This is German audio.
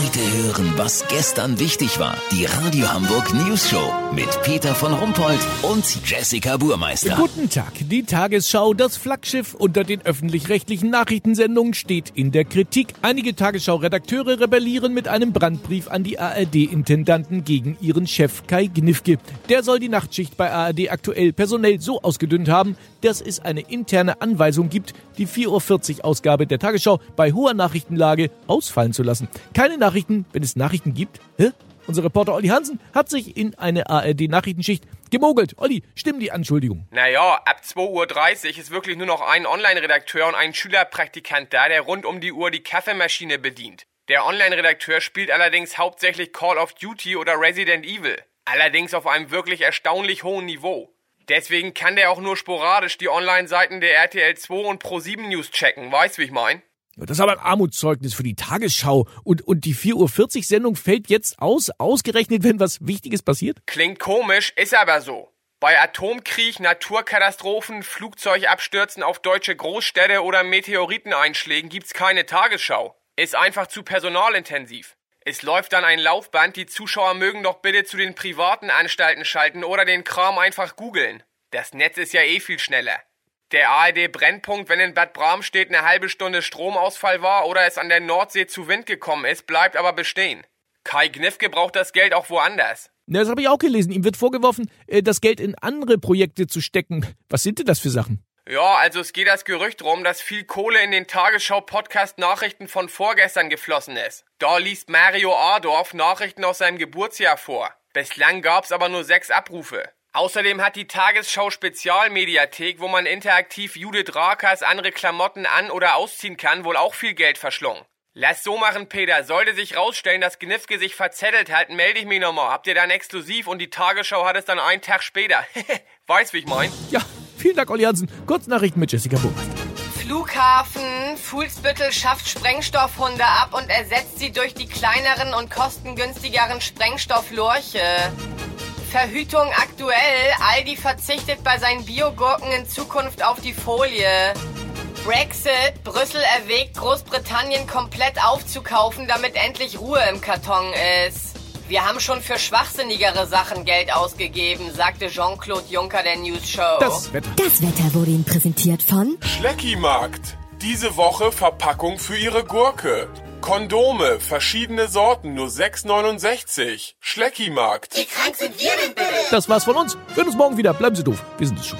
Heute hören, was gestern wichtig war. Die Radio Hamburg News Show mit Peter von Rumpold und Jessica Burmeister. Guten Tag. Die Tagesschau, das Flaggschiff unter den öffentlich-rechtlichen Nachrichtensendungen, steht in der Kritik. Einige Tagesschau-Redakteure rebellieren mit einem Brandbrief an die ARD-Intendanten gegen ihren Chef Kai Gnifke. Der soll die Nachtschicht bei ARD aktuell personell so ausgedünnt haben, dass es eine interne Anweisung gibt, die 4.40 Uhr Ausgabe der Tagesschau bei hoher Nachrichtenlage ausfallen zu lassen. Keine wenn es Nachrichten gibt? Hä? Unser Reporter Olli Hansen hat sich in eine ARD-Nachrichtenschicht gemogelt. Olli, stimmen die Anschuldigungen? Naja, ab 2.30 Uhr ist wirklich nur noch ein Online-Redakteur und ein Schülerpraktikant da, der rund um die Uhr die Kaffeemaschine bedient. Der Online-Redakteur spielt allerdings hauptsächlich Call of Duty oder Resident Evil. Allerdings auf einem wirklich erstaunlich hohen Niveau. Deswegen kann der auch nur sporadisch die Online-Seiten der RTL 2 und Pro7 News checken, weißt wie ich mein? Das ist aber ein Armutszeugnis für die Tagesschau. Und, und die 4.40 Uhr Sendung fällt jetzt aus, ausgerechnet, wenn was Wichtiges passiert? Klingt komisch, ist aber so. Bei Atomkrieg, Naturkatastrophen, Flugzeugabstürzen auf deutsche Großstädte oder Meteoriteneinschlägen gibt's keine Tagesschau. Ist einfach zu personalintensiv. Es läuft dann ein Laufband, die Zuschauer mögen doch bitte zu den privaten Anstalten schalten oder den Kram einfach googeln. Das Netz ist ja eh viel schneller. Der ARD-Brennpunkt, wenn in Bad Bramstedt eine halbe Stunde Stromausfall war oder es an der Nordsee zu Wind gekommen ist, bleibt aber bestehen. Kai Gnifke braucht das Geld auch woanders. Na, das habe ich auch gelesen. Ihm wird vorgeworfen, äh, das Geld in andere Projekte zu stecken. Was sind denn das für Sachen? Ja, also es geht das Gerücht rum, dass viel Kohle in den Tagesschau-Podcast-Nachrichten von vorgestern geflossen ist. Da liest Mario Adorf Nachrichten aus seinem Geburtsjahr vor. Bislang gab's aber nur sechs Abrufe. Außerdem hat die Tagesschau Spezialmediathek, wo man interaktiv Judith Rakers andere Klamotten an- oder ausziehen kann, wohl auch viel Geld verschlungen. Lass so machen, Peter. Sollte sich rausstellen, dass Gnifke sich verzettelt hat, melde ich mich nochmal. Habt ihr dann exklusiv und die Tagesschau hat es dann einen Tag später. Weißt, wie ich mein? Ja, vielen Dank, Olli Hansen. Kurznachrichten mit Jessica Burmeister. Flughafen. Fuhlsbüttel schafft Sprengstoffhunde ab und ersetzt sie durch die kleineren und kostengünstigeren Sprengstofflorche. Verhütung aktuell. Aldi verzichtet bei seinen Biogurken in Zukunft auf die Folie. Brexit. Brüssel erwägt, Großbritannien komplett aufzukaufen, damit endlich Ruhe im Karton ist. Wir haben schon für schwachsinnigere Sachen Geld ausgegeben, sagte Jean-Claude Juncker der News Show. Das Wetter. Das Wetter wurde Ihnen präsentiert von Schleckimarkt. Diese Woche Verpackung für Ihre Gurke. Kondome, verschiedene Sorten, nur 6,69. Schleckimarkt. Das war's von uns. Wir hören uns morgen wieder. Bleiben Sie doof. Wir sind es schon.